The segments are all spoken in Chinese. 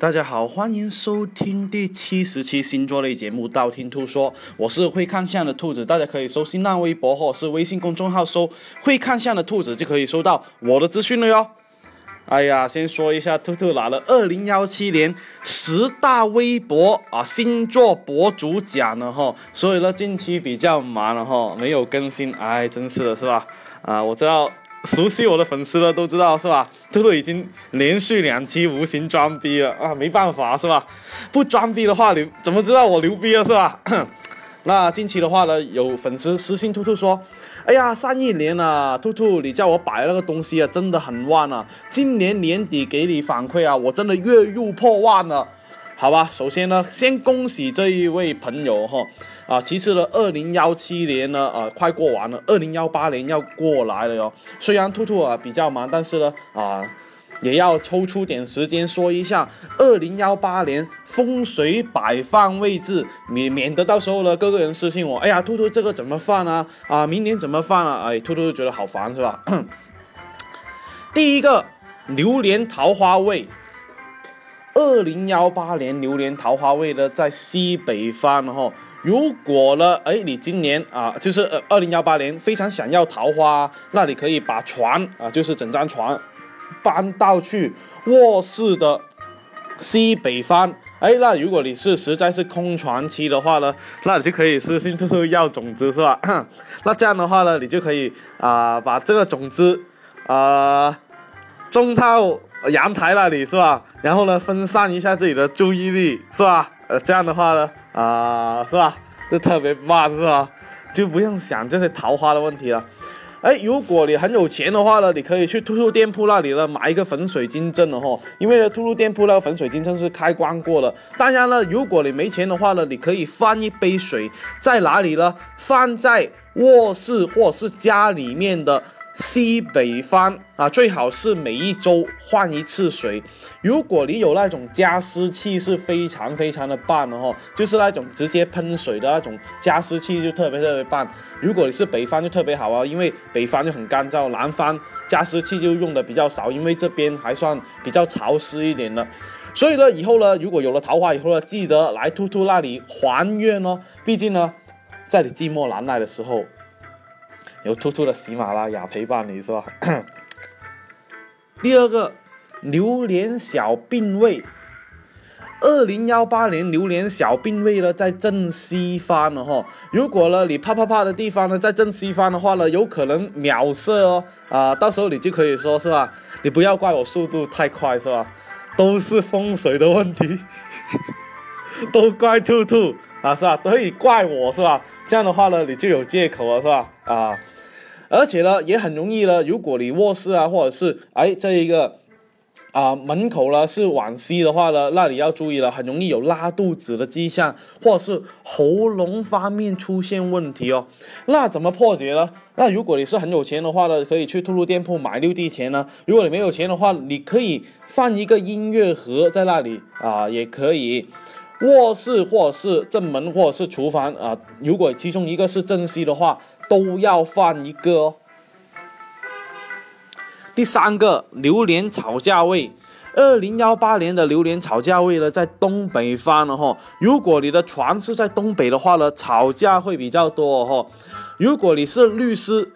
大家好，欢迎收听第七十期星座类节目《道听途说》，我是会看相的兔子，大家可以搜新浪微博或是微信公众号搜“会看相的兔子”就可以收到我的资讯了哟。哎呀，先说一下兔兔拿了二零幺七年十大微博啊星座博主奖了哈，所以呢近期比较忙了哈，没有更新，哎，真是的是吧？啊，我知道。熟悉我的粉丝的都知道是吧？兔兔已经连续两期无形装逼了啊，没办法是吧？不装逼的话，你怎么知道我牛逼了是吧？那近期的话呢，有粉丝私信兔兔说：“哎呀，上一年啊，兔兔你叫我摆那个东西啊，真的很旺啊！今年年底给你反馈啊，我真的月入破万了。”好吧，首先呢，先恭喜这一位朋友哈。啊，其次呢，二零幺七年呢，啊，快过完了，二零幺八年要过来了哟。虽然兔兔啊比较忙，但是呢，啊，也要抽出点时间说一下二零幺八年风水摆放位置，免免得到时候呢，各个人私信我，哎呀，兔兔这个怎么放啊？啊，明年怎么放啊？哎，兔兔就觉得好烦是吧？第一个，榴莲桃花位，二零幺八年榴莲桃花位呢，在西北方哈。如果呢，哎，你今年啊，就是呃，二零幺八年非常想要桃花，那你可以把床啊，就是整张床搬到去卧室的西北方。哎，那如果你是实在是空床期的话呢，那你就可以私信兔兔要种子是吧？那这样的话呢，你就可以啊，把这个种子啊种到阳台那里是吧？然后呢，分散一下自己的注意力是吧？呃，这样的话呢。啊，是吧？就特别棒，是吧？就不用想这些桃花的问题了。哎，如果你很有钱的话呢，你可以去兔兔店铺那里呢买一个粉水晶阵了哈。因为呢，兔兔店铺那个粉水晶阵是开光过了。当然了，如果你没钱的话呢，你可以放一杯水在哪里呢？放在卧室或是家里面的。西北方啊，最好是每一周换一次水。如果你有那种加湿器，是非常非常的棒的哈，就是那种直接喷水的那种加湿器，就特别特别棒。如果你是北方就特别好啊，因为北方就很干燥，南方加湿器就用的比较少，因为这边还算比较潮湿一点的。所以呢，以后呢，如果有了桃花以后呢，记得来兔兔那里还愿哦。毕竟呢，在你寂寞难耐的时候。有兔兔的喜马拉雅陪伴你是吧？第二个，榴莲小病位，二零幺八年榴莲小病位呢在正西方了哈。如果呢你啪啪啪的地方呢在正西方的话呢，有可能秒射哦啊，到时候你就可以说是吧？你不要怪我速度太快是吧？都是风水的问题，都怪兔兔啊是吧？可以怪我是吧？这样的话呢，你就有借口了是吧？啊。而且呢，也很容易呢。如果你卧室啊，或者是哎这一个啊门口呢是往西的话呢，那你要注意了，很容易有拉肚子的迹象，或者是喉咙方面出现问题哦。那怎么破解呢？那如果你是很有钱的话呢，可以去兔兔店铺买六地钱呢。如果你没有钱的话，你可以放一个音乐盒在那里啊，也可以。卧室或者是正门或者是厨房啊，如果其中一个是正西的话。都要放一个。哦第三个榴莲吵架位，二零幺八年的榴莲吵架位呢，在东北方了哈。如果你的床是在东北的话呢，吵架会比较多哈。如果你是律师、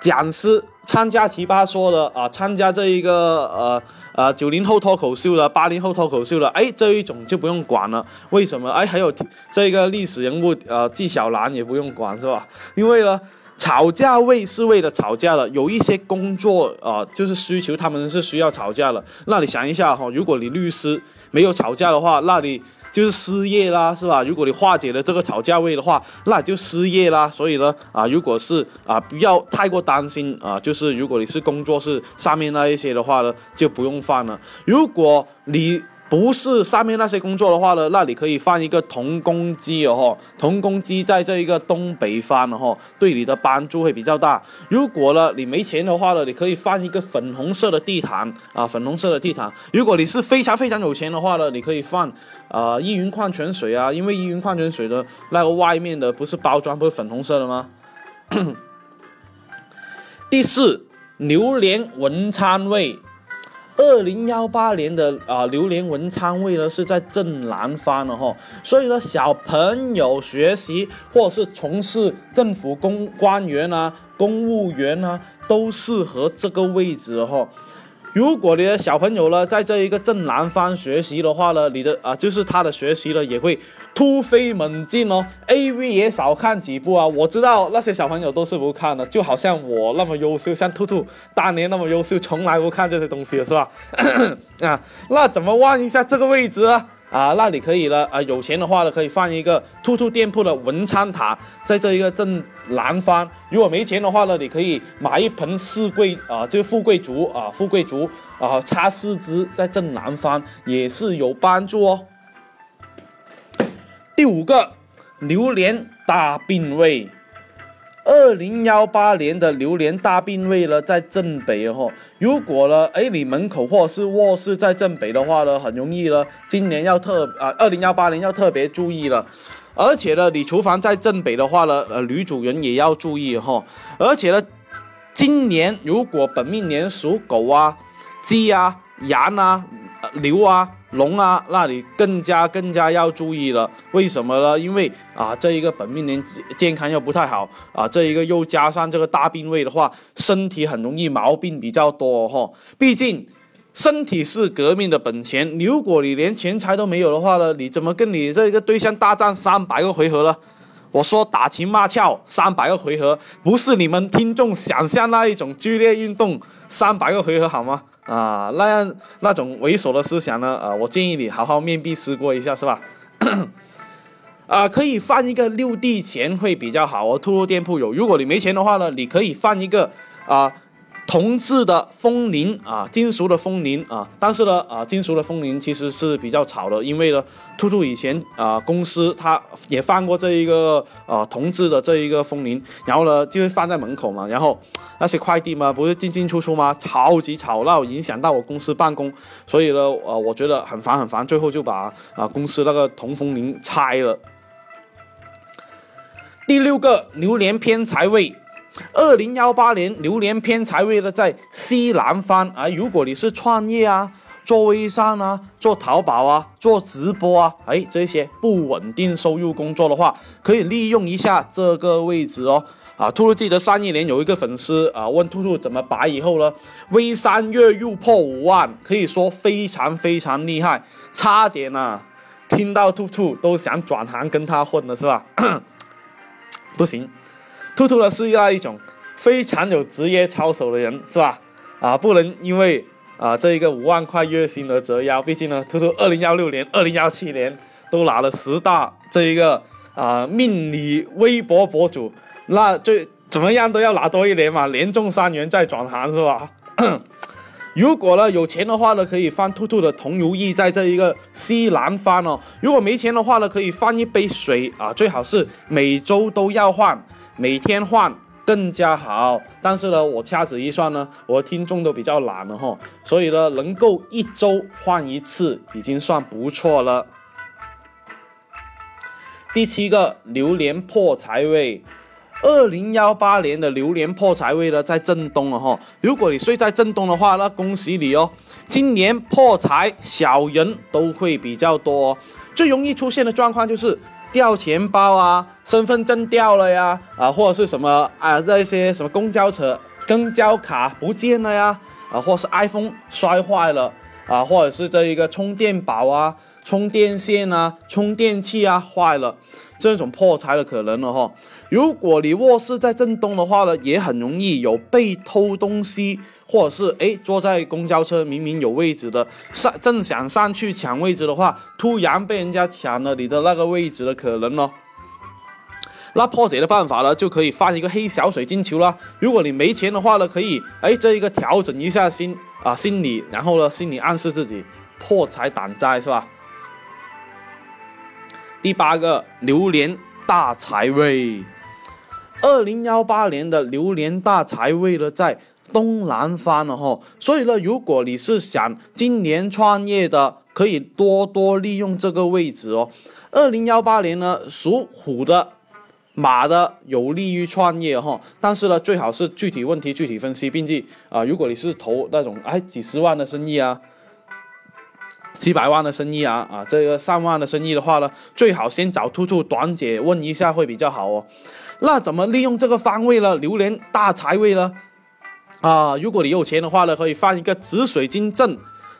讲师，参加奇葩说的啊，参加这一个呃。呃，九零后脱口秀的，八零后脱口秀的，哎，这一种就不用管了。为什么？哎，还有这个历史人物，呃，纪晓岚也不用管，是吧？因为呢，吵架为是为了吵架了。有一些工作啊，就是需求他们是需要吵架了。那你想一下哈，如果你律师没有吵架的话，那你。就是失业啦，是吧？如果你化解了这个吵架位的话，那就失业啦。所以呢，啊，如果是啊，不要太过担心啊。就是如果你是工作室上面那一些的话呢，就不用放了。如果你不是上面那些工作的话呢，那你可以放一个铜公鸡哦，铜公鸡在这一个东北方哦，对你的帮助会比较大。如果呢你没钱的话呢，你可以放一个粉红色的地毯啊，粉红色的地毯。如果你是非常非常有钱的话呢，你可以放啊依云矿泉水啊，因为依云矿泉水的那个外面的不是包装不是粉红色的吗？第四，榴莲文餐位。二零幺八年的啊榴莲文昌位呢是在正南方的哈，所以呢小朋友学习或者是从事政府公官员啊、公务员啊，都适合这个位置哈。如果你的小朋友呢，在这一个正南方学习的话呢，你的啊，就是他的学习呢，也会突飞猛进哦。A V 也少看几部啊，我知道那些小朋友都是不看的，就好像我那么优秀，像兔兔当年那么优秀，从来不看这些东西是吧？啊，那怎么换一下这个位置啊？啊，那你可以了啊，有钱的话呢，可以放一个兔兔店铺的文昌塔，在这一个正南方。如果没钱的话呢，你可以买一盆四贵啊，这个富贵竹啊，富贵竹啊，插四枝在正南方也是有帮助哦。第五个，榴莲大病位。二零幺八年的榴莲大病位呢，在正北哦。如果呢，哎，你门口或是卧室在正北的话呢，很容易呢，今年要特啊，二零幺八年要特别注意了。而且呢，你厨房在正北的话呢，呃，女主人也要注意哈。而且呢，今年如果本命年属狗啊、鸡啊、羊啊、牛啊。龙啊，那你更加更加要注意了。为什么呢？因为啊，这一个本命年健康又不太好啊，这一个又加上这个大病位的话，身体很容易毛病比较多哈。毕竟身体是革命的本钱，如果你连钱财都没有的话呢，你怎么跟你这一个对象大战三百个回合呢？我说打情骂俏三百个回合，不是你们听众想象那一种剧烈运动三百个回合好吗？啊，那样那种猥琐的思想呢？啊，我建议你好好面壁思过一下，是吧？啊，可以放一个六帝钱会比较好哦。兔兔店铺有，如果你没钱的话呢，你可以放一个啊。铜制的风铃啊，金属的风铃啊，但是呢啊，金属的风铃其实是比较吵的，因为呢，兔兔以前啊公司它也放过这一个啊铜制的这一个风铃，然后呢就会放在门口嘛，然后那些快递嘛不是进进出出吗？超级吵闹，影响到我公司办公，所以呢呃我觉得很烦很烦，最后就把啊公司那个铜风铃拆了。第六个榴莲偏财位。二零幺八年榴莲偏财位呢在西南方啊，如果你是创业啊，做微商啊，做淘宝啊，做直播啊，哎，这些不稳定收入工作的话，可以利用一下这个位置哦。啊，兔兔记得上一年有一个粉丝啊问兔兔怎么白以后呢，微商月入破五万，可以说非常非常厉害，差点啊，听到兔兔都想转行跟他混了是吧？不行。兔兔呢是那一种非常有职业操守的人，是吧？啊，不能因为啊这一个五万块月薪而折腰。毕竟呢，兔兔二零幺六年、二零幺七年都拿了十大这一个啊命理微博博主，那最怎么样都要拿多一年嘛，连中三元再转行，是吧？如果呢有钱的话呢，可以放兔兔的铜如意在这一个西南方哦。如果没钱的话呢，可以放一杯水啊，最好是每周都要换。每天换更加好，但是呢，我掐指一算呢，我的听众都比较懒了哈，所以呢，能够一周换一次已经算不错了。第七个榴莲破财位，二零幺八年的榴莲破财位呢在正东了哈，如果你睡在正东的话，那恭喜你哦，今年破财小人都会比较多，最容易出现的状况就是。掉钱包啊，身份证掉了呀，啊，或者是什么啊，那些什么公交车公交卡不见了呀，啊，或是 iPhone 摔坏了啊，或者是这一个充电宝啊、充电线啊、充电器啊坏了，这种破财的可能了哈。如果你卧室在正东的话呢，也很容易有被偷东西。或者是哎，坐在公交车明明有位置的上，正想上去抢位置的话，突然被人家抢了你的那个位置的可能哦。那破解的办法呢，就可以放一个黑小水晶球啦。如果你没钱的话呢，可以哎这一个调整一下心啊心理，然后呢心理暗示自己破财挡灾是吧？第八个榴莲大财位，二零幺八年的榴莲大财位呢在。东南方了哈，所以呢，如果你是想今年创业的，可以多多利用这个位置哦。二零幺八年呢，属虎的马的有利于创业哈，但是呢，最好是具体问题具体分析，并且啊，如果你是投那种哎几十万的生意啊，几百万的生意啊啊，这个上万的生意的话呢，最好先找兔兔短姐问一下会比较好哦。那怎么利用这个方位呢？流年大财位呢？啊，如果你有钱的话呢，可以放一个紫水晶阵。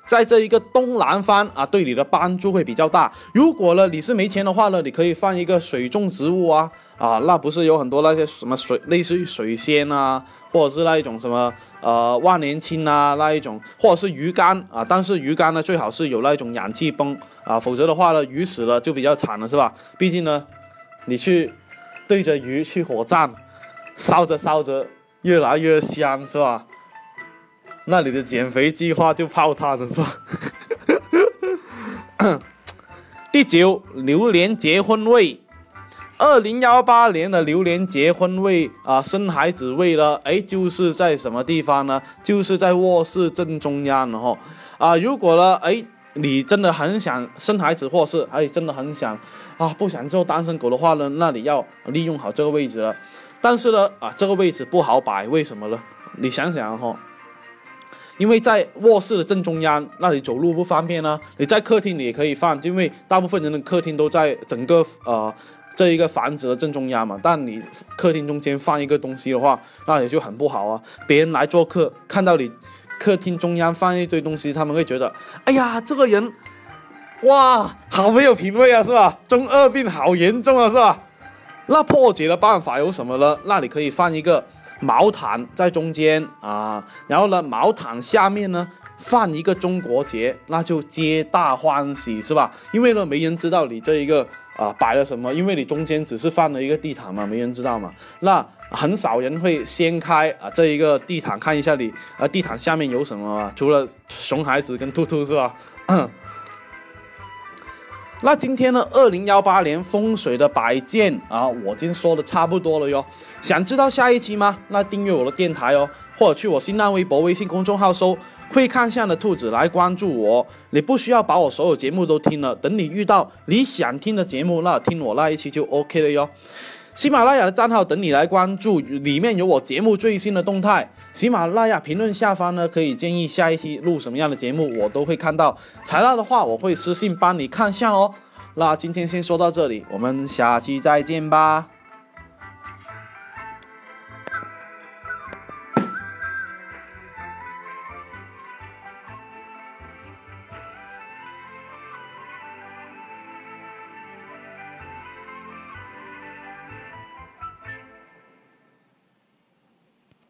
在这一个东南方啊，对你的帮助会比较大。如果呢你是没钱的话呢，你可以放一个水种植物啊啊，那不是有很多那些什么水，类似于水仙啊，或者是那一种什么呃万年青啊那一种，或者是鱼竿啊。但是鱼竿呢，最好是有那种氧气泵啊，否则的话呢，鱼死了就比较惨了，是吧？毕竟呢，你去对着鱼去火葬，烧着烧着越来越香，是吧？那你的减肥计划就泡汤了，是吧？第九，榴莲结婚味，二零幺八年的榴莲结婚位啊，生孩子位了，哎，就是在什么地方呢？就是在卧室正中央了哈。啊，如果呢，哎，你真的很想生孩子，或是哎，真的很想啊，不想做单身狗的话呢，那你要利用好这个位置了。但是呢，啊，这个位置不好摆，为什么呢？你想想哈。因为在卧室的正中央，那里走路不方便呢。你在客厅里也可以放，因为大部分人的客厅都在整个呃这一个房子的正中央嘛。但你客厅中间放一个东西的话，那也就很不好啊。别人来做客，看到你客厅中央放一堆东西，他们会觉得，哎呀，这个人，哇，好没有品味啊，是吧？中二病好严重啊，是吧？那破解的办法有什么呢？那你可以放一个。毛毯在中间啊，然后呢，毛毯下面呢放一个中国结，那就皆大欢喜，是吧？因为呢，没人知道你这一个啊摆了什么，因为你中间只是放了一个地毯嘛，没人知道嘛。那很少人会掀开啊这一个地毯看一下你啊地毯下面有什么，除了熊孩子跟兔兔，是吧？那今天呢，二零幺八年风水的摆件啊，我今天说的差不多了哟。想知道下一期吗？那订阅我的电台哦，或者去我新浪微博、微信公众号搜“会看相的兔子”来关注我。你不需要把我所有节目都听了，等你遇到你想听的节目，那听我那一期就 OK 了哟。喜马拉雅的账号等你来关注，里面有我节目最新的动态。喜马拉雅评论下方呢，可以建议下一期录什么样的节目，我都会看到。材料的话，我会私信帮你看相哦。那今天先说到这里，我们下期再见吧。